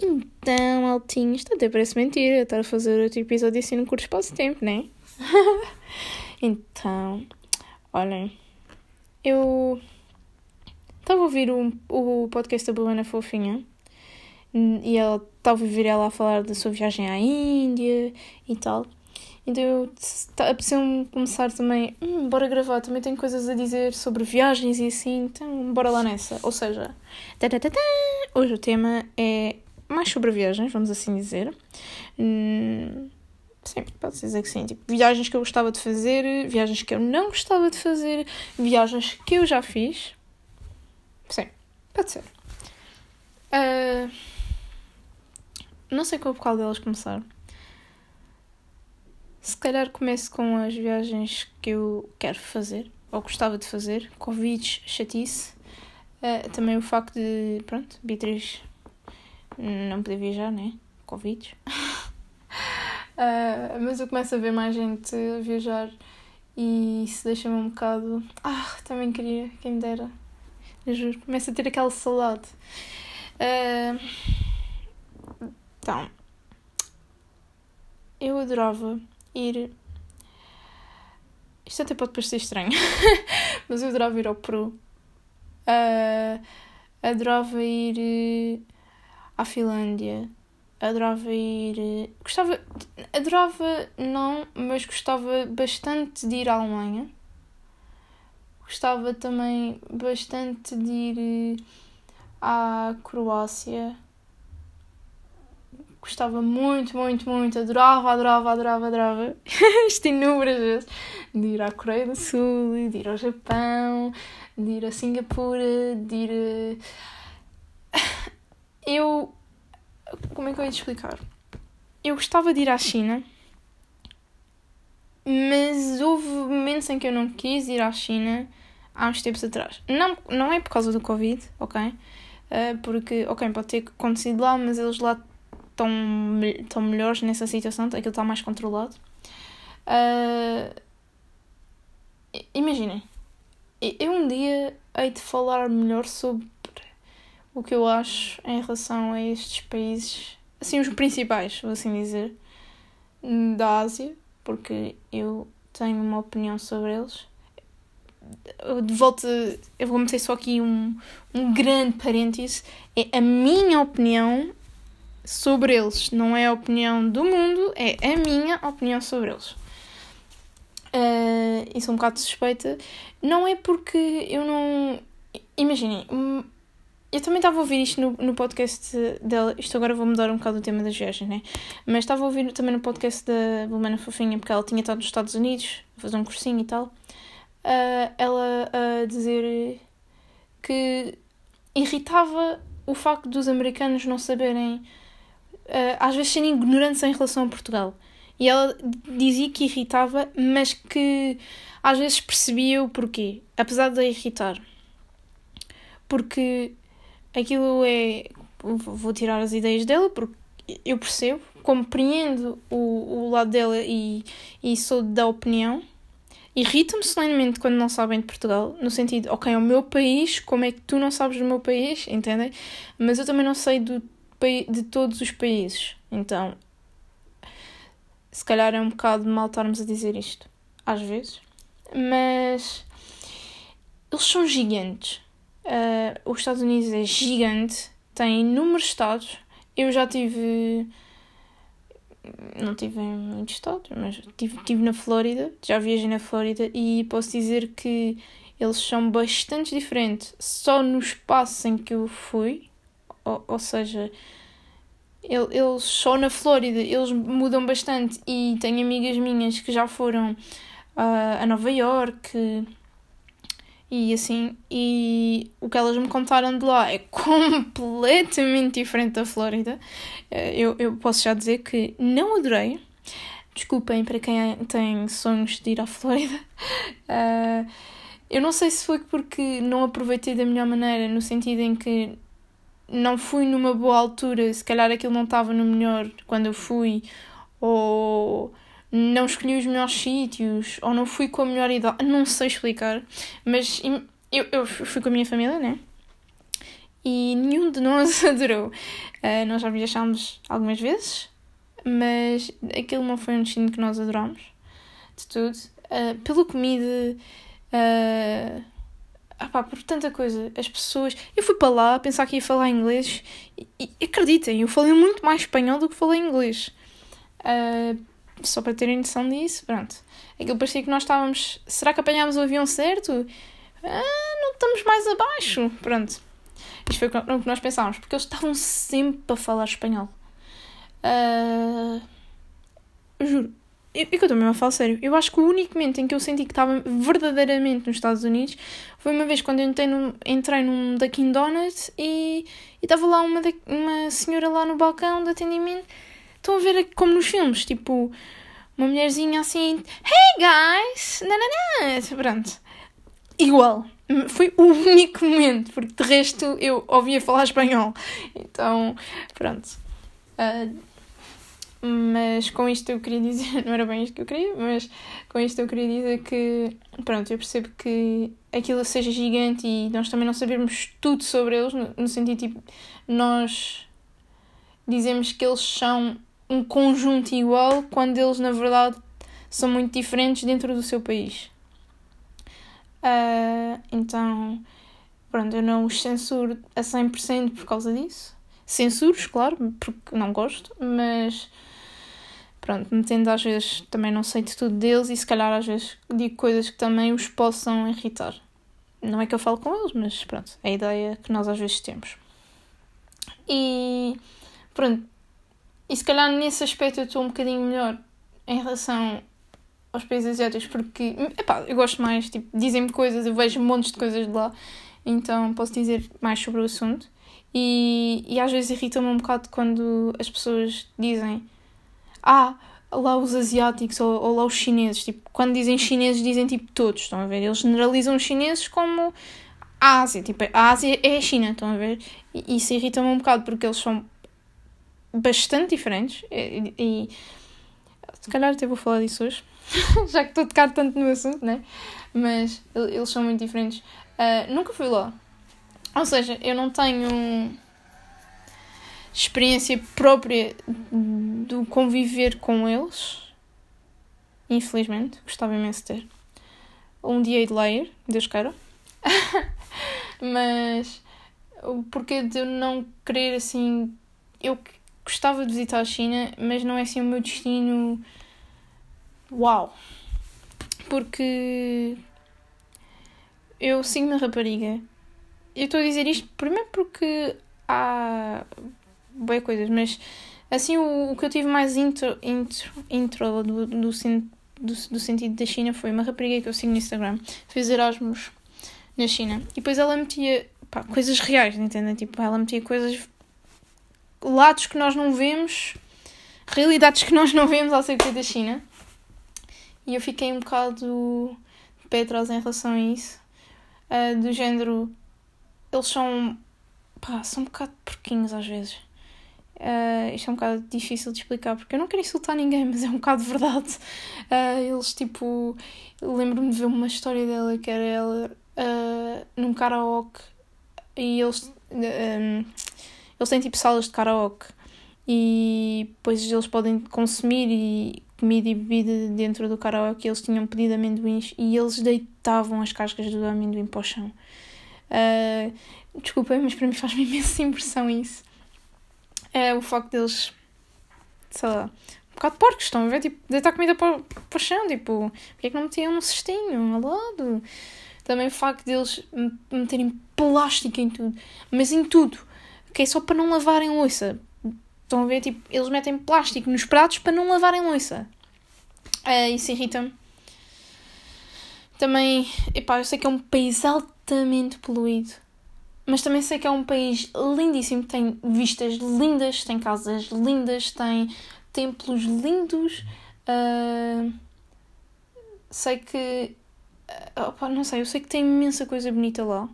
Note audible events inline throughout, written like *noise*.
Então, Altinho, isto até parece mentira, estar a fazer outro episódio assim no curto espaço de tempo, né? *laughs* então, olhem, eu estava a ouvir o, o podcast da Buena Fofinha e ela estava a ouvir ela a falar da sua viagem à Índia e tal. Então eu apeteceu-me começar também, hum, bora gravar, também tenho coisas a dizer sobre viagens e assim, então bora lá nessa. Ou seja, hoje o tema é mais sobre viagens, vamos assim dizer. Hum, sim, pode dizer que sim. Tipo, viagens que eu gostava de fazer, viagens que eu não gostava de fazer, viagens que eu já fiz. Sim, pode ser. Uh, não sei qual, qual delas começar. Se calhar começo com as viagens que eu quero fazer, ou gostava de fazer. Covid, chatice. Uh, também o facto de, pronto, Beatriz não poder viajar, né? Covid. uh, *laughs* mas eu começo a ver mais gente viajar e isso deixa-me um bocado. Ah, também queria, quem me dera. Eu juro, começo a ter aquela saudade. Uh, então, eu adorava ir. Isto até pode parecer estranho, *laughs* mas eu adorava ir ao Peru. Uh, adorava ir à Finlândia. Adorava ir. Uh, gostava. Adorava, não, mas gostava bastante de ir à Alemanha. Gostava também bastante de ir uh, à Croácia gostava muito, muito, muito, adorava, adorava, adorava, adorava, *laughs* isto inúmeras vezes, de ir à Coreia do Sul, de ir ao Japão, de ir a Singapura, de ir a... Eu... Como é que eu ia te explicar? Eu gostava de ir à China, mas houve momentos em que eu não quis ir à China há uns tempos atrás. Não, não é por causa do Covid, ok? Uh, porque, ok, pode ter acontecido lá, mas eles lá estão, estão melhores nessa situação, aquilo está mais controlado. Uh, imaginem, eu um dia hei de falar melhor sobre o que eu acho em relação a estes países, assim, os principais, vou assim dizer, da Ásia, porque eu tenho uma opinião sobre eles. De volta, eu vou meter só aqui um, um grande parêntese. É a minha opinião sobre eles. Não é a opinião do mundo, é a minha opinião sobre eles. Uh, e sou um bocado suspeita. Não é porque eu não. Imaginem, eu também estava a ouvir isto no, no podcast dela. Isto agora vou mudar um bocado o tema das viagens, né? Mas estava a ouvir também no podcast da Lumana Fofinha, porque ela tinha estado nos Estados Unidos a fazer um cursinho e tal. Uh, ela a dizer que irritava o facto dos americanos não saberem uh, às vezes serem ignorantes em relação a Portugal. E ela dizia que irritava, mas que às vezes percebia o porquê, apesar de a irritar. Porque aquilo é. Vou tirar as ideias dela, porque eu percebo, compreendo o, o lado dela e, e sou da opinião. Irrita-me solenemente quando não sabem de Portugal, no sentido, ok, é o meu país, como é que tu não sabes do meu país, entendem? Mas eu também não sei do de todos os países. Então, se calhar é um bocado mal estarmos a dizer isto, às vezes, mas eles são gigantes. Uh, os Estados Unidos é gigante, tem inúmeros estados. Eu já tive. Não tive em muitos estados, mas tive, tive na Flórida, já viajei na Flórida e posso dizer que eles são bastante diferentes só no espaço em que eu fui ou, ou seja, eles só na Flórida eles mudam bastante e tenho amigas minhas que já foram uh, a Nova York e assim e o que elas me contaram de lá é *laughs* completamente diferente da Flórida. Uh, eu, eu posso já dizer que não adorei. Desculpem para quem tem sonhos de ir à Flórida. Uh, *laughs* eu não sei se foi porque não aproveitei da melhor maneira no sentido em que não fui numa boa altura, se calhar aquilo não estava no melhor quando eu fui, ou não escolhi os melhores sítios, ou não fui com a melhor idade, não sei explicar, mas eu, eu fui com a minha família, né? e nenhum de nós *laughs* adorou. Uh, nós já viajámos algumas vezes, mas aquilo não foi um destino que nós adorámos, de tudo. Uh, pela comida, uh, ah pá, por tanta coisa. As pessoas. Eu fui para lá pensar que ia falar inglês e, e acreditem, eu falei muito mais espanhol do que falei inglês. Uh, só para terem noção disso, pronto. Aquilo parecia que nós estávamos. Será que apanhámos o avião certo? Ah, não estamos mais abaixo. Pronto. Isto foi o que nós pensávamos, porque eles estavam sempre a falar espanhol. Uh, juro. Eu, eu também a falar sério. Eu acho que o único momento em que eu senti que estava verdadeiramente nos Estados Unidos foi uma vez quando eu entrei num, entrei num Dunkin' Donuts e estava lá uma, uma senhora lá no balcão de atendimento. Estão a ver como nos filmes, tipo, uma mulherzinha assim, Hey guys! Nananã. Pronto. Igual. Foi o único momento, porque de resto eu ouvia falar espanhol. Então, pronto. Uh, mas com isto eu queria dizer, *laughs* não era bem isto que eu queria, mas com isto eu queria dizer que, pronto, eu percebo que aquilo seja gigante e nós também não sabemos tudo sobre eles, no, no sentido tipo, nós dizemos que eles são um conjunto igual quando eles na verdade são muito diferentes dentro do seu país. Uh, então, pronto, eu não os censuro a 100% por causa disso. Censuro, claro, porque não gosto, mas pronto, metendo às vezes também não sei de tudo deles e se calhar às vezes digo coisas que também os possam irritar. Não é que eu falo com eles, mas pronto, é a ideia que nós às vezes temos. E pronto, e se calhar nesse aspecto eu estou um bocadinho melhor em relação aos países asiáticos, porque epá, eu gosto mais, tipo, dizem-me coisas, eu vejo montes de coisas de lá, então posso dizer mais sobre o assunto. E, e às vezes irrita-me um bocado quando as pessoas dizem ah, lá os asiáticos ou, ou, lá os chineses. Tipo, quando dizem chineses, dizem tipo todos, estão a ver? Eles generalizam os chineses como a Ásia. Tipo, a Ásia é a China, estão a ver? E isso irrita-me um bocado porque eles são bastante diferentes e, e se calhar até vou falar disso hoje, *laughs* já que estou a tocar tanto no assunto, né? Mas eles são muito diferentes. Uh, nunca fui lá. Ou seja, eu não tenho experiência própria do conviver com eles. Infelizmente, gostava imenso de ter. Um dia de lá ir, Deus queira. *laughs* Mas o porquê de eu não querer assim. Eu gostava de visitar a China, mas não é assim o meu destino. Uau! Porque eu sigo uma rapariga. Eu estou a dizer isto primeiro porque há boas coisas, mas assim o, o que eu tive mais intro, intro, intro do, do, do, do sentido da China foi uma rapariga que eu sigo no Instagram, fez Erasmus na China e depois ela metia pá, coisas reais, entendem? Tipo, ela metia coisas lados que nós não vemos, realidades que nós não vemos acerca da China. E eu fiquei um bocado atrás em relação a isso. Uh, do género, eles são, pá, são um bocado porquinhos às vezes. Uh, isto é um bocado difícil de explicar porque eu não quero insultar ninguém, mas é um bocado verdade. Uh, eles, tipo, lembro-me de ver uma história dela que era ela uh, num karaoke e eles. Um, eles têm tipo salas de karaoke e depois eles podem consumir e comida e bebida dentro do karaoke. Eles tinham pedido amendoins e eles deitavam as cascas do amendoim para o chão. Uh, desculpem, mas para mim faz-me *laughs* imensa impressão isso. É o facto deles, sei lá, um bocado porcos, estão a ver? Tipo, deitar comida para, para o chão, tipo, porque é que não metiam um cestinho ao lado? Também o facto deles meterem plástico em tudo, mas em tudo que é só para não lavarem louça. Estão a ver? Tipo, eles metem plástico nos pratos para não lavarem louça. Uh, isso irrita-me. Também, epá, eu sei que é um país altamente poluído. Mas também sei que é um país lindíssimo. Tem vistas lindas, tem casas lindas, tem templos lindos. Uh, sei que. Uh, opa, não sei, eu sei que tem imensa coisa bonita lá.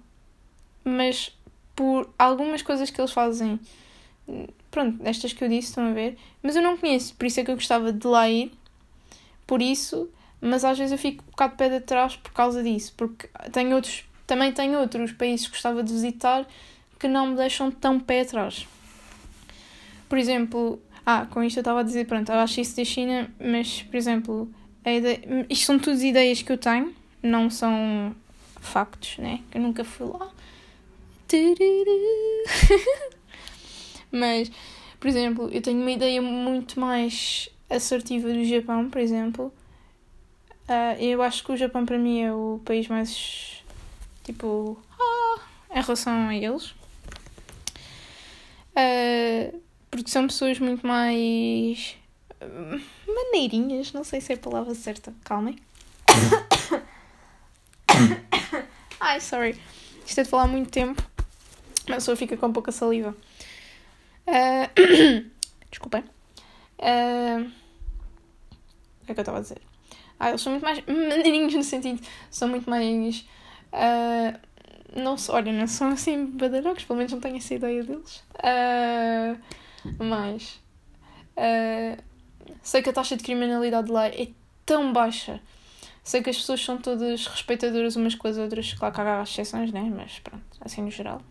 Mas por algumas coisas que eles fazem. Pronto, estas que eu disse, estão a ver? Mas eu não conheço, por isso é que eu gostava de lá ir. Por isso, mas às vezes eu fico um bocado de pé de trás por causa disso, porque tenho outros, também tenho outros países que gostava de visitar que não me deixam tão pé atrás. Por exemplo, ah, com isto eu estava a dizer, pronto, eu acho isso da China, mas, por exemplo, ideia, isto são todas ideias que eu tenho, não são factos, né? Que eu nunca fui lá. *laughs* mas, por exemplo, eu tenho uma ideia muito mais assertiva do Japão, por exemplo. Uh, eu acho que o Japão para mim é o país mais tipo ah, em relação a eles. Uh, porque são pessoas muito mais uh, maneirinhas, não sei se é a palavra certa. Calmem. *coughs* *coughs* Ai, sorry. Isto é de falar muito tempo. A pessoa fica com pouca saliva. *coughs* Uh, desculpem. Uh, o que é que eu estava a dizer? Ah, eles são muito mais maneirinhos no sentido. São muito mais. Uh, não, olha, não são assim badarocos, pelo menos não tenho essa ideia deles. Uh, mas. Uh, sei que a taxa de criminalidade lá é tão baixa. Sei que as pessoas são todas respeitadoras umas com as outras. Claro que há exceções, né? Mas pronto, assim no geral.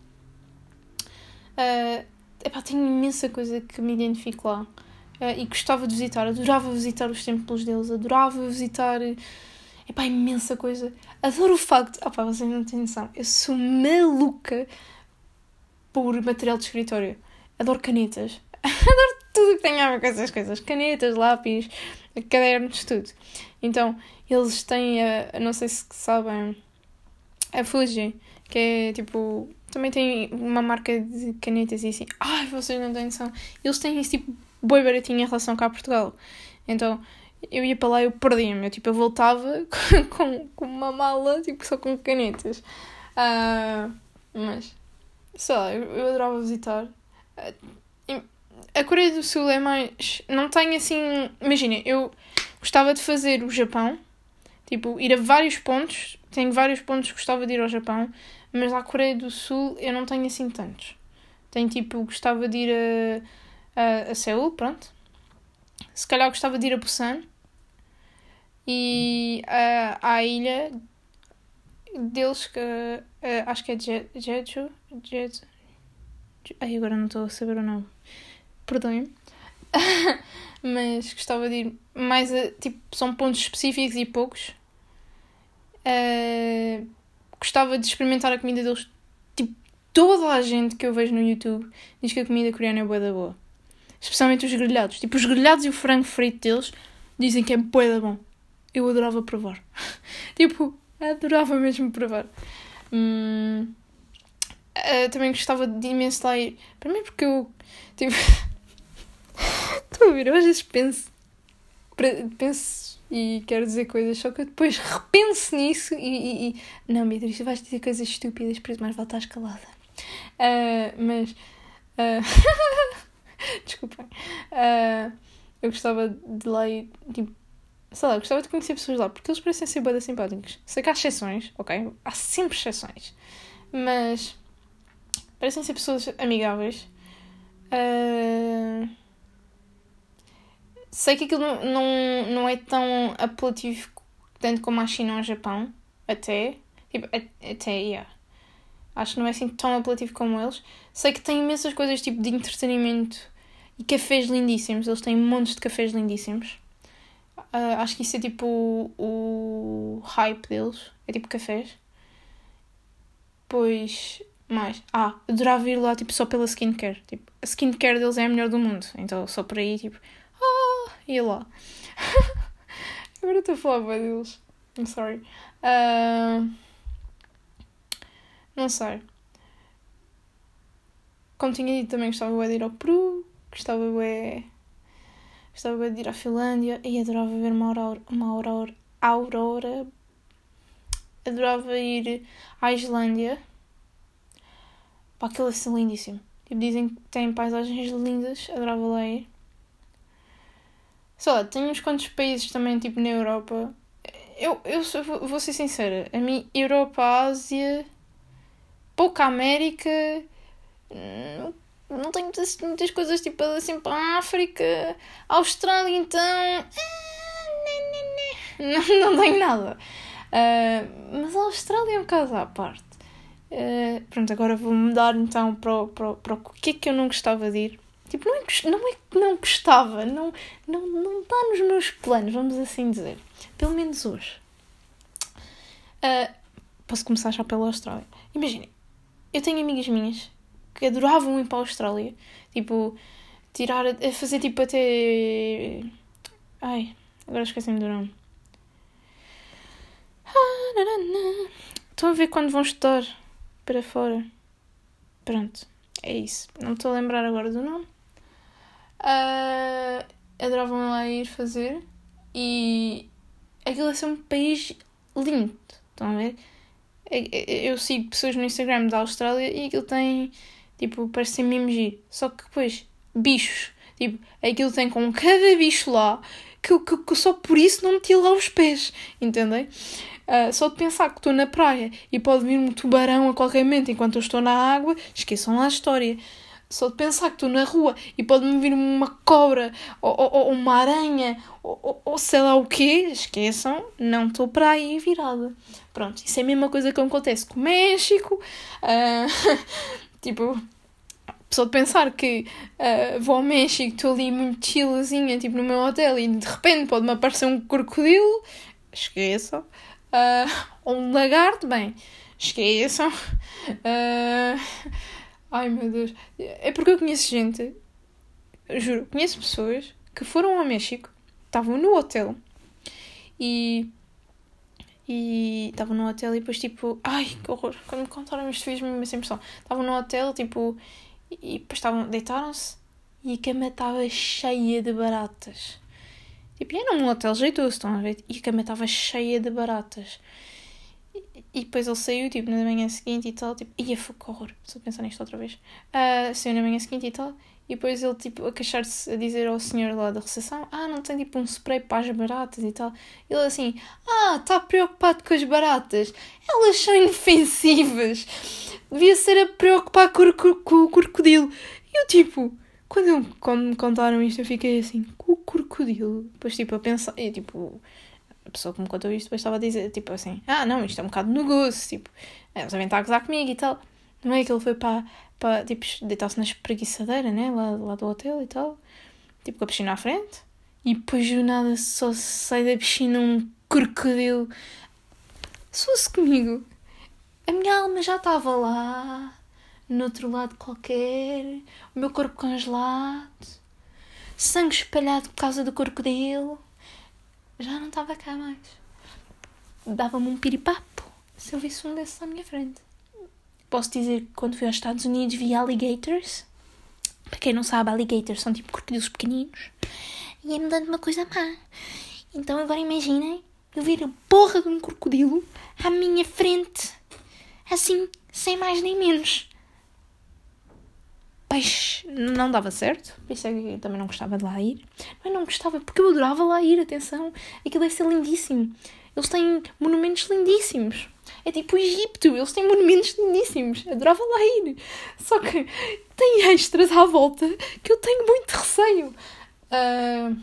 Uh, epá, tenho imensa coisa que me identifico lá. Uh, e gostava de visitar. Adorava visitar os templos deles. Adorava visitar. Epá, imensa coisa. Adoro o facto. Ah pá, vocês não têm noção. Eu sou maluca por material de escritório. Adoro canetas. *laughs* Adoro tudo que tenha a ver com essas coisas. Canetas, lápis, cadernos, tudo. Então, eles têm a, não sei se sabem, a Fuji, que é tipo, também tem uma marca de canetas e assim. Ai, vocês não têm noção. Eles têm esse tipo boi baratinho em relação cá a Portugal. Então, eu ia para lá e eu perdia-me. Eu, tipo, eu voltava *laughs* com, com uma mala, tipo, só com canetas. Uh, mas, sei lá, eu, eu adorava visitar. A Coreia do Sul é mais. Não tem assim. Imagina, eu gostava de fazer o Japão, tipo, ir a vários pontos. Tenho vários pontos que gostava de ir ao Japão, mas à Coreia do Sul eu não tenho assim tantos. Tenho tipo, gostava de ir a, a, a Seul, pronto. Se calhar gostava de ir a Busan e a, à ilha deles que acho que é Jeju. Jeju. Ai, agora não estou a saber o nome perdoem-me. *laughs* mas gostava de ir mais a. Tipo, são pontos específicos e poucos. Uh, gostava de experimentar a comida deles. Tipo, toda a gente que eu vejo no YouTube diz que a comida coreana é boa da boa. Especialmente os grelhados. Tipo, os grelhados e o frango frito deles dizem que é boa da bom. Eu adorava provar. *laughs* tipo, adorava mesmo provar. Hum, uh, também gostava de imenso lá ir. Para mim, porque eu. Tipo. *laughs* Estou a ouvir, eu às vezes penso, penso e quero dizer coisas, só que eu depois *laughs* repenso nisso e, e, e... não, Beatriz, tu vais dizer coisas estúpidas, por isso mais vale estar escalada. Uh, mas uh... *laughs* desculpem. Uh, eu gostava de lá e tipo, sei lá, gostava de conhecer pessoas lá, porque eles parecem ser bem simpáticos. Sei que há exceções, ok? Há sempre exceções. Mas parecem ser pessoas amigáveis. Uh, Sei que aquilo não, não, não é tão apelativo tanto como a China ou o Japão, até. Tipo, até, yeah. Acho que não é assim tão apelativo como eles. Sei que tem imensas coisas tipo de entretenimento e cafés lindíssimos. Eles têm montes de cafés lindíssimos. Uh, acho que isso é tipo o, o hype deles. É tipo cafés. Pois, mais. Ah, adorava ir lá tipo só pela skincare. Tipo, a skincare deles é a melhor do mundo. Então só por aí, tipo, e lá. *laughs* Agora estou a falar bem deles. I'm sorry. Uh, não sei. Como tinha dito, também gostava de ir ao Peru. Gostava de, gostava de ir à Finlândia. E adorava ver uma aurora. Uma aurora, aurora. Adorava ir à Islândia. Pá, aquilo é assim lindíssimo. Tipo, dizem que tem paisagens lindas. Adorava lá ir sei lá, tenho uns quantos países também, tipo, na Europa. Eu, eu sou, vou ser sincera, a mim, Europa, Ásia, pouca América, não, não tenho muitas, muitas coisas, tipo, assim, para a África, Austrália, então, ah, *laughs* não, não tenho nada. Uh, mas a Austrália é um caso à parte. Uh, pronto, agora vou mudar então para, para, para o que é que eu não gostava de ir. Tipo, não é, não é que não gostava, não, não, não está nos meus planos, vamos assim dizer. Pelo menos hoje. Uh, posso começar já pela Austrália. Imaginem, eu tenho amigas minhas que adoravam ir para a Austrália. Tipo, tirar, fazer tipo até. Ai, agora esqueci-me do nome. Estão a ver quando vão estudar para fora. Pronto, é isso. Não estou a lembrar agora do nome. Uh, adoravam lá ir fazer e aquilo é ser um país lindo. Estão a ver? Eu sigo pessoas no Instagram da Austrália e aquilo tem tipo, parece ser mesmo giro. Só que depois, bichos, tipo, aquilo tem com cada bicho lá que, que, que só por isso não meti lá os pés, entendem? Uh, só de pensar que estou na praia e pode vir um tubarão a qualquer momento enquanto eu estou na água, esqueçam lá a história. Só de pensar que estou na rua e pode-me vir uma cobra ou, ou, ou uma aranha ou, ou, sei lá o quê, esqueçam, não estou para aí virada. Pronto, isso é a mesma coisa que acontece com o México. Uh, *laughs* tipo, só de pensar que uh, vou ao México, estou ali muito chillazinha, tipo, no meu hotel e de repente pode-me aparecer um crocodilo, esqueçam. Uh, ou um lagarto, bem, esqueçam. Uh, ai meu Deus. É porque eu conheço gente, juro, conheço pessoas que foram ao México, estavam no hotel e. E estavam no hotel e depois tipo. Ai que horror! Quando me contaram isto fez-me essa impressão. Estavam no hotel tipo. E depois estavam. Deitaram-se e a cama estava cheia de baratas. Tipo, era um hotel jeitoso, estão a ver? E a cama estava cheia de baratas. E, depois ele saiu, tipo, na manhã seguinte e tal, tipo, ia foi que horror, só pensar nisto outra vez. Uh, saiu na manhã seguinte e tal, e depois ele, tipo, a queixar-se, a dizer ao senhor lá da recepção, ah, não tem, tipo, um spray para as baratas e tal. Ele assim, ah, está preocupado com as baratas. Elas são inofensivas. Devia ser a preocupar com, com, com o crocodilo. E eu, tipo, quando, quando me contaram isto, eu fiquei assim, com o crocodilo. Depois, tipo, a pensar, e tipo, a pessoa que me contou isto depois estava a dizer, tipo assim, ah, não, isto é um bocado negoço, tipo, eles devem estar a gozar comigo e tal. Não é que ele foi para, para tipo, deitar-se na espreguiçadeira, né, lá, lá do hotel e tal, tipo, com a piscina à frente. E depois do nada só sai da piscina um crocodilo. Se fosse comigo, a minha alma já estava lá no outro lado qualquer, o meu corpo congelado, sangue espalhado por causa do crocodilo. Já não estava cá mais. Dava-me um piripapo se eu visse um desses à minha frente. Posso dizer que quando fui aos Estados Unidos vi alligators. Para quem não sabe, alligators são tipo crocodilos pequeninos. E é-me dando uma coisa má. Então agora imaginem eu ver a porra de um crocodilo à minha frente. Assim, sem mais nem menos peixe não dava certo, por isso é que eu também não gostava de lá ir. Mas não gostava, porque eu adorava lá ir, atenção, aquilo deve ser lindíssimo. Eles têm monumentos lindíssimos. É tipo o Egito, eles têm monumentos lindíssimos. Adorava lá ir. Só que tem extras à volta que eu tenho muito receio. Uh...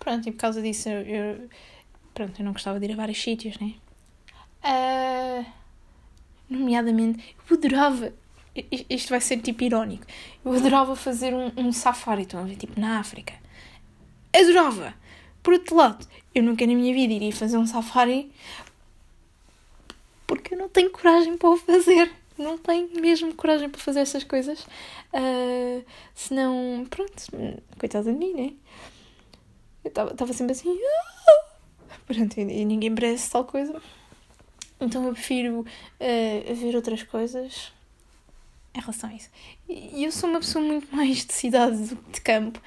Pronto, e por causa disso eu, eu, Pronto, eu não gostava de ir a vários sítios, né? Uh... Nomeadamente, eu adorava isto vai ser tipo irónico. Eu adorava fazer um, um safari, estão a ver? Tipo na África. Adorava! Por outro lado, eu nunca na minha vida iria fazer um safari porque eu não tenho coragem para o fazer. Não tenho mesmo coragem para fazer essas coisas. Uh, senão, pronto, coitada de mim, né? Eu estava sempre assim. Ah! Pronto, e ninguém merece tal coisa. Então eu prefiro uh, ver outras coisas em relação a isso. E eu sou uma pessoa muito mais de cidade do que de campo.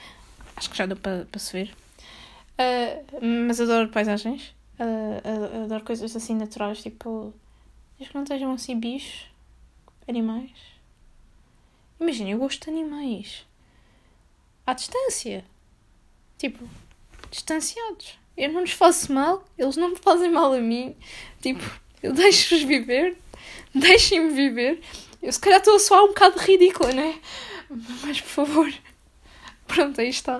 Acho que já deu para, se ver. Uh, mas adoro paisagens. Uh, adoro coisas assim naturais, tipo. Desde que não estejam assim bichos, animais. Imagina, eu gosto de animais. À distância. Tipo, distanciados. Eu não lhes faço mal, eles não me fazem mal a mim. Tipo, eu *laughs* deixo-os viver, deixem-me viver. Eu se calhar estou a soar um bocado ridícula, né? Mas por favor. *laughs* Pronto, aí está.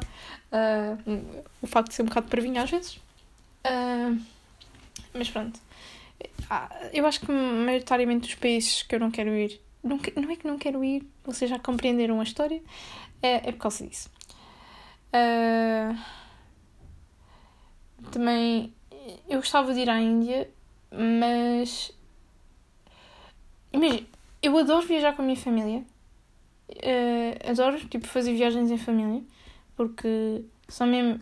Uh, o facto de ser um bocado parvinha às vezes. Uh, mas pronto. ah, eu acho que maioritariamente dos países que eu não quero ir, não, não é que não quero ir, vocês já compreenderam a história, é, é por causa disso. Uh, também eu gostava de ir à Índia, mas imagina, eu adoro viajar com a minha família. Uh, adoro tipo, fazer viagens em família porque são mesmo.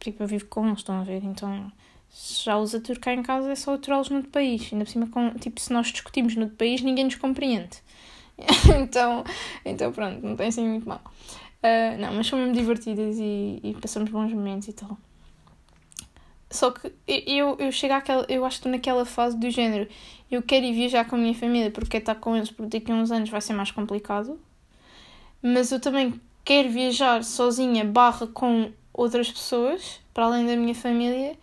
Tipo, eu vivo com eles, estão a ver? Então se já os cá em casa é só aturá-los no outro país. Ainda por cima, com, tipo, se nós discutimos no outro país, ninguém nos compreende. *laughs* então, então, pronto, não tem assim muito mal. Uh, não, mas são mesmo divertidas e, e passamos bons momentos e tal. Só que eu, eu chego àquela. Eu acho que estou naquela fase do género. Eu quero ir viajar com a minha família porque estar com eles porque daqui a uns anos vai ser mais complicado. Mas eu também quero viajar sozinha barra com outras pessoas, para além da minha família,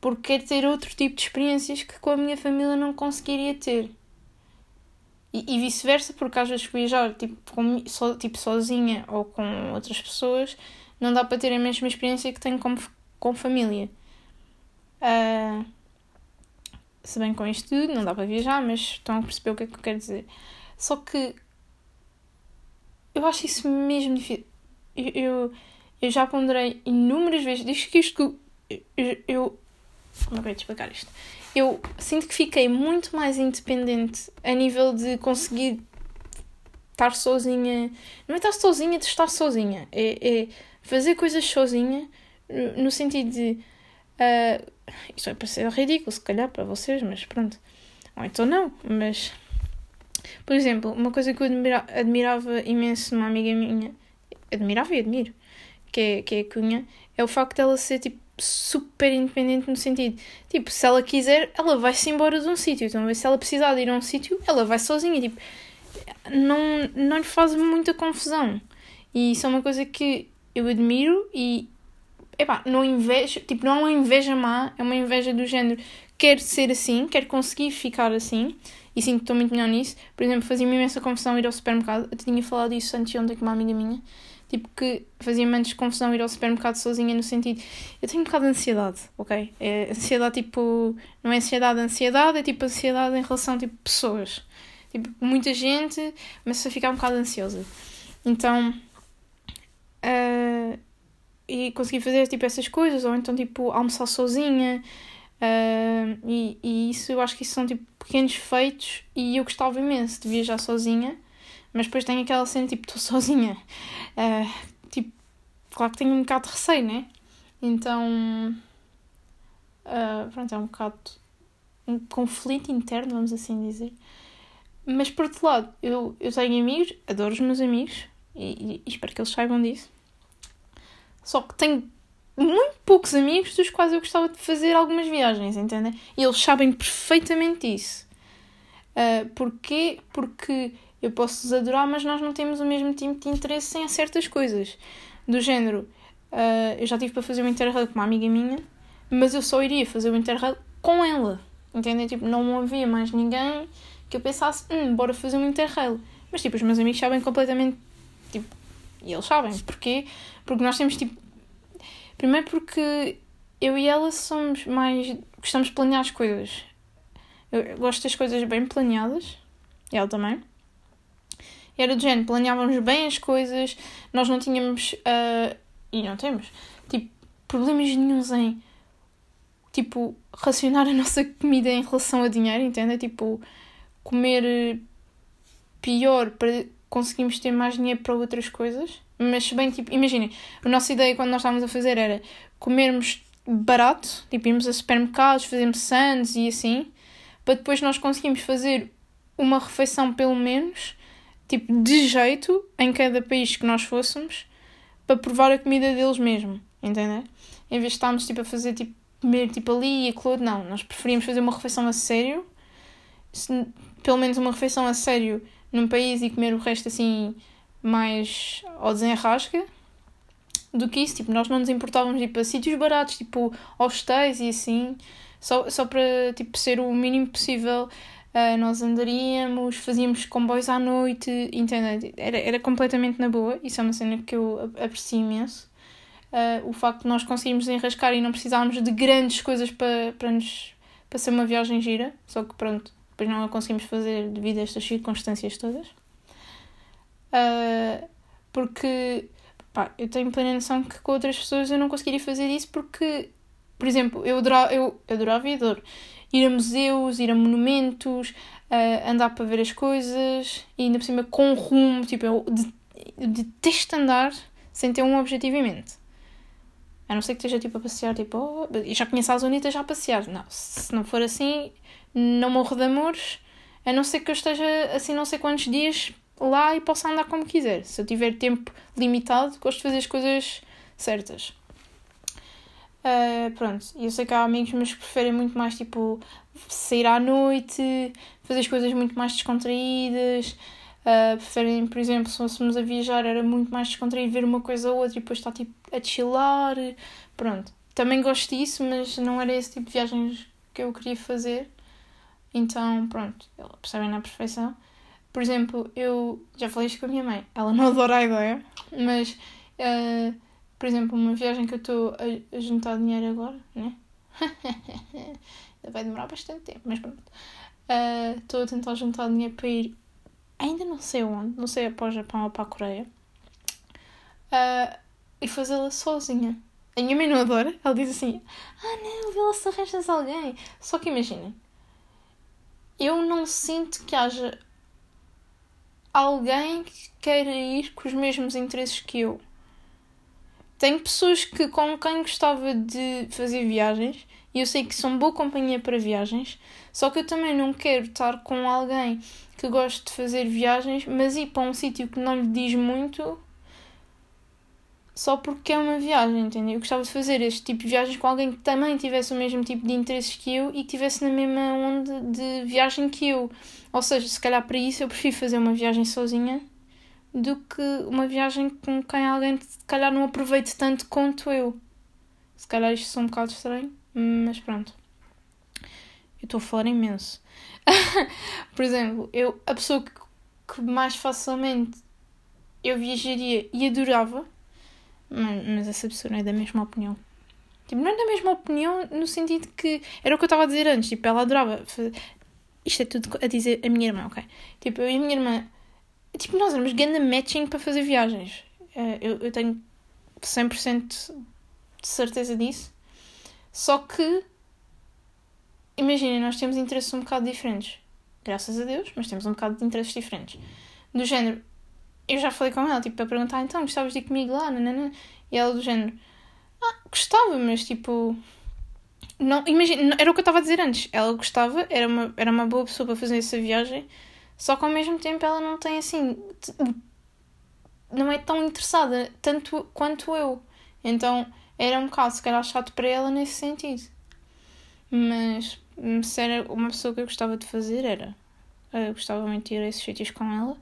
porque quero ter outro tipo de experiências que com a minha família não conseguiria ter. E, e vice-versa, porque às vezes viajar tipo, com, so, tipo sozinha ou com outras pessoas não dá para ter a mesma experiência que tenho com, com família. Uh, se bem com isto tudo, não dá para viajar, mas estão a perceber o que é que eu quero dizer. Só que eu acho isso mesmo difícil. Eu, eu, eu já ponderei inúmeras vezes, diz que isto. Eu, eu. Como é que eu explicar isto? Eu sinto que fiquei muito mais independente a nível de conseguir estar sozinha. Não é estar sozinha de estar sozinha, é, é fazer coisas sozinha, no sentido de. Uh, isto vai parecer ridículo, se calhar, para vocês, mas pronto. Ou então não, mas. Por exemplo, uma coisa que eu admira, admirava imenso numa amiga minha, admirava e admiro, que é, que é a Cunha, é o facto dela ser tipo super independente no sentido, tipo, se ela quiser, ela vai-se embora de um sítio, então se ela precisar de ir a um sítio, ela vai sozinha, tipo, não, não lhe faz muita confusão. E isso é uma coisa que eu admiro e, epá, não invejo, tipo, não é uma inveja má, é uma inveja do género, quero ser assim, quero conseguir ficar assim, e sinto que estou muito melhor nisso. Por exemplo, fazia-me imensa confusão ir ao supermercado, eu tinha falado isso antes ontem com uma amiga minha, tipo que fazia-me antes confusão ir ao supermercado sozinha no sentido, eu tenho um bocado de ansiedade, ok? É ansiedade tipo, não é ansiedade, ansiedade, é tipo ansiedade em relação tipo pessoas. Tipo, muita gente, mas se ficar um bocado ansiosa. Então, uh, e consegui fazer tipo essas coisas, ou então tipo almoçar sozinha. Uh, e, e isso eu acho que isso são tipo pequenos feitos e eu gostava imenso de viajar sozinha, mas depois tenho aquela cena tipo, estou sozinha. Uh, *laughs* tipo, claro que tenho um bocado de receio, né? Então, uh, pronto, é um bocado um conflito interno, vamos assim dizer. Mas por outro lado, eu, eu tenho amigos, adoro os meus amigos e, e espero que eles saibam disso. Só que tenho muito poucos amigos dos quais eu gostava de fazer algumas viagens, entendem? E eles sabem perfeitamente isso. Uh, porquê? Porque eu posso os adorar, mas nós não temos o mesmo tipo de interesse em certas coisas. Do género, uh, eu já tive para fazer um interrail com uma amiga minha, mas eu só iria fazer o interrail com ela. Entendem? Tipo, não havia mais ninguém que eu pensasse, hum, bora fazer um interrail. Mas tipo, os meus amigos sabem completamente, tipo, e eles sabem. Porquê? Porque nós temos tipo. Primeiro porque eu e ela somos mais. gostamos de planear as coisas. Eu gosto das coisas bem planeadas. Ela também. Era do género, planeávamos bem as coisas, nós não tínhamos. Uh, e não temos. Tipo, problemas nenhums em. Tipo, racionar a nossa comida em relação a dinheiro, entende? Tipo, comer pior para conseguirmos ter mais dinheiro para outras coisas. Mas bem, tipo, imaginem, a nossa ideia quando nós estávamos a fazer era comermos barato, tipo, irmos a supermercados, fazermos sandes e assim, para depois nós conseguirmos fazer uma refeição pelo menos, tipo, de jeito em cada país que nós fôssemos, para provar a comida deles mesmo, entendem? Em vez de estarmos tipo, a fazer tipo, comer tipo ali e aquilo, não, nós preferimos fazer uma refeição a sério, se, pelo menos uma refeição a sério num país e comer o resto assim mais ao desenrasca do que isso. Tipo, nós não nos importávamos ir para sítios baratos, tipo hostéis e assim, só, só para tipo, ser o mínimo possível. Uh, nós andaríamos, fazíamos comboios à noite, entende? Era, era completamente na boa. Isso é uma cena que eu aprecio imenso. Uh, o facto de nós conseguirmos enrascar e não precisarmos de grandes coisas para, para nos para ser uma viagem gira, só que pronto, depois não a conseguimos fazer devido a estas circunstâncias todas. Uh, porque pá, eu tenho plena noção que com outras pessoas eu não conseguiria fazer isso porque, por exemplo, eu adorava, eu adorava e adoro ir a museus, ir a monumentos, uh, andar para ver as coisas e ainda por cima com rumo, tipo, eu, eu detesto andar sem ter um objetivo em mente. A não ser que esteja tipo a passear, tipo, oh, já conheço a zona e esteja a passear. Não, se não for assim, não morro de amores, a não ser que eu esteja assim não sei quantos dias lá e possa andar como quiser. Se eu tiver tempo limitado, gosto de fazer as coisas certas. Uh, pronto, eu sei que há amigos meus que preferem muito mais tipo sair à noite, fazer as coisas muito mais descontraídas. Uh, preferem, por exemplo, se fôssemos a viajar, era muito mais descontraído ver uma coisa ou outra e depois estar tipo a chilar. Pronto, também gosto disso, mas não era esse tipo de viagens que eu queria fazer. Então, pronto, percebem na perfeição. Por exemplo, eu já falei isto com a minha mãe, ela não *laughs* adora a ideia, mas, uh, por exemplo, uma viagem que eu estou a, juntar dinheiro agora, né? *laughs* Vai demorar bastante tempo, mas pronto. Ah, estou uh, a tentar juntar dinheiro para ir, ainda não sei onde, não sei para o Japão ou para a Coreia, uh, e fazê-la sozinha. A minha mãe não adora, ela diz assim: Ah, não, vê lá se arranjas alguém. Só que imaginem, eu não sinto que haja alguém que queira ir com os mesmos interesses que eu. Tenho pessoas que, com quem gostava de fazer viagens e eu sei que são boa companhia para viagens, só que eu também não quero estar com alguém que goste de fazer viagens, mas ir para um sítio que não lhe diz muito só porque é uma viagem, entendeu? Eu gostava de fazer este tipo de viagens com alguém que também tivesse o mesmo tipo de interesses que eu e que estivesse na mesma onda de viagem que eu. Ou seja, se calhar para isso eu prefiro fazer uma viagem sozinha do que uma viagem com quem alguém se calhar não aproveite tanto quanto eu. Se calhar isto é um bocado estranho, mas pronto. Eu estou a falar imenso. *laughs* Por exemplo, eu, a pessoa que, que mais facilmente eu viajaria e adorava mas, mas essa pessoa não é da mesma opinião. Tipo, não é da mesma opinião no sentido que. Era o que eu estava a dizer antes. Tipo, ela adorava. Isto é tudo a dizer a minha irmã, ok? Tipo, eu e a minha irmã. Tipo, nós éramos grande matching para fazer viagens. Eh, eu, eu tenho 100% de certeza disso. Só que. Imaginem, nós temos interesses um bocado diferentes. Graças a Deus, mas temos um bocado de interesses diferentes. Do género, eu já falei com ela, tipo, para perguntar, então, gostavas de ir comigo lá? Nanana. E ela do género, ah, gostava, mas tipo. Não, imagina, era o que eu estava a dizer antes. Ela gostava, era uma, era uma boa pessoa para fazer essa viagem, só que ao mesmo tempo ela não tem assim. Não é tão interessada tanto quanto eu. Então era um bocado, se calhar, chato para ela nesse sentido. Mas se era uma pessoa que eu gostava de fazer, era. Eu gostava muito de ir a esses sítios com ela.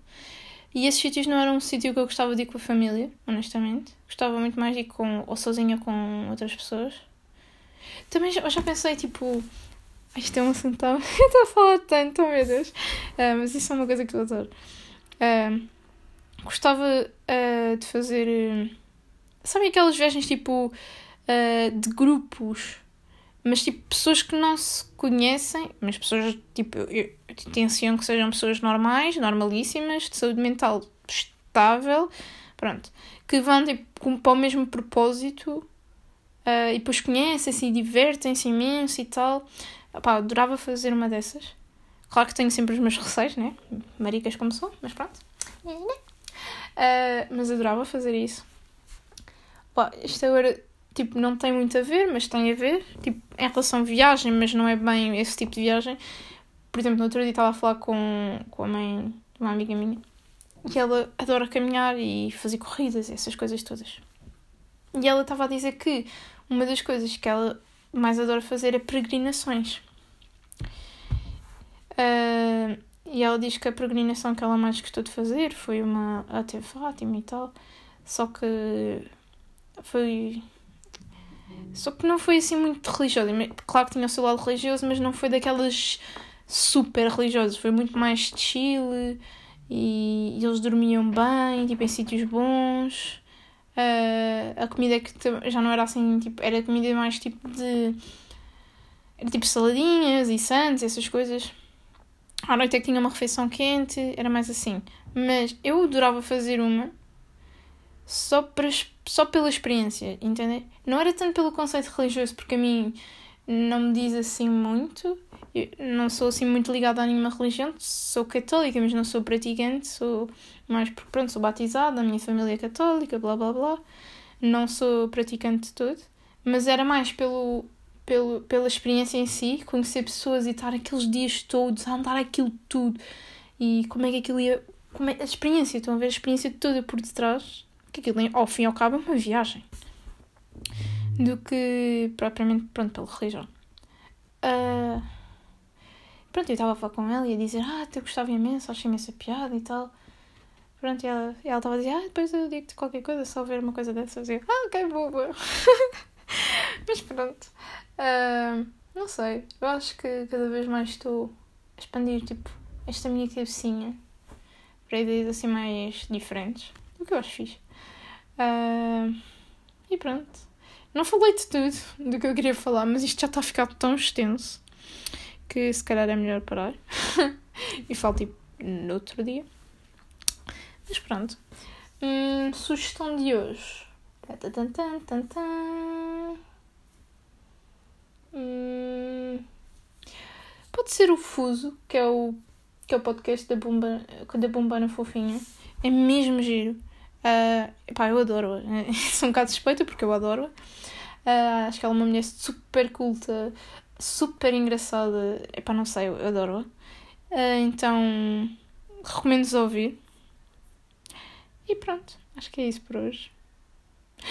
E esses sítios não eram um sítio que eu gostava de ir com a família, honestamente. Gostava muito mais de ir com, ou sozinha com outras pessoas. Também já, já pensei, tipo. Isto é um assunto. *laughs* Eu estou a falar tanto, oh meu Deus. Uh, mas isso é uma coisa que eu adoro. Uh, gostava uh, de fazer. Sabem aquelas viagens tipo. de grupos mas tipo, pessoas que não se conhecem, mas pessoas tipo, eu, eu tenciono que sejam pessoas normais, normalíssimas, de saúde mental estável, pronto, que vão tipo, para o mesmo propósito uh, e depois conhecem-se e divertem-se imenso e tal. Pá, adorava fazer uma dessas. Claro que tenho sempre os meus receios, né? Maricas como sou, mas pronto. Uh, mas adorava fazer isso. Pá, isto agora tipo, não tem muito a ver, mas tem a ver, tipo, em relação a viagem, mas não é bem esse tipo de viagem. Por exemplo, no outro dia estava a falar com, com a mãe de uma amiga minha e ela adora caminhar e fazer corridas, essas coisas todas. E ela estava a dizer que uma das coisas que ela mais adora fazer é peregrinações. Uh, e ela diz que a peregrinação que ela mais gostou de fazer foi uma até Fátima e tal, só que foi só que não foi assim muito religioso. Claro que tinha o seu lado religioso, mas não foi daquelas super religiosas. Foi muito mais chill e, e eles dormiam bem, tipo, em sítios bons. Uh, a comida que já não era assim, tipo, era comida mais tipo de. era tipo saladinhas e santos, essas coisas. À noite é que tinha uma refeição quente, era mais assim. Mas eu adorava fazer uma só, para, só pela experiência, entendeu? Não era tanto pelo conceito religioso, porque a mim não me diz assim muito. Eu não sou assim muito ligada a nenhuma religião. Sou católica, mas não sou praticante. Sou mais porque, pronto, sou batizada, a minha família é católica, blá blá blá. Não sou praticante de tudo. Mas era mais pelo, pelo, pela experiência em si, conhecer pessoas e estar aqueles dias todos a andar aquilo tudo. E como é que aquilo ia. Como é, a experiência, estão a ver a experiência toda por detrás que aquilo, ao fim e ao cabo, é uma viagem. Do que propriamente, pronto, pela religião. Uh, pronto, eu estava a falar com ela e a dizer, ah, te gostava imenso, achei imensa piada e tal. Pronto, e ela estava a dizer, ah, depois eu digo-te qualquer coisa, só ver uma coisa dessa. Eu dizia, ah, ok, boa. *laughs* Mas pronto. Uh, não sei, eu acho que cada vez mais estou a expandir, tipo, esta minha cabecinha para ideias assim mais diferentes. O que eu acho fixe. Uh, e pronto. Não falei de tudo do que eu queria falar, mas isto já está a ficar tão extenso que se calhar é melhor parar. *laughs* e falo tipo no outro dia. Mas pronto. Hum, sugestão de hoje. Hum, pode ser o Fuso, que é o, que é o podcast da Bomba, da Bombana Fofinha. É mesmo giro. Uh, pá, eu adoro-a. *laughs* Sou um bocado suspeita porque eu adoro-a. Uh, acho que ela é uma mulher super culta, super engraçada. Epá, não sei, eu adoro-a. Uh, então, recomendo-vos ouvir. E pronto, acho que é isso por hoje.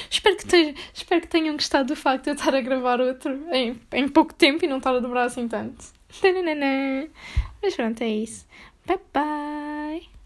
Espero que, tenham, espero que tenham gostado do facto de eu estar a gravar outro em, em pouco tempo e não estar a demorar assim tanto. *laughs* Mas pronto, é isso. Bye bye!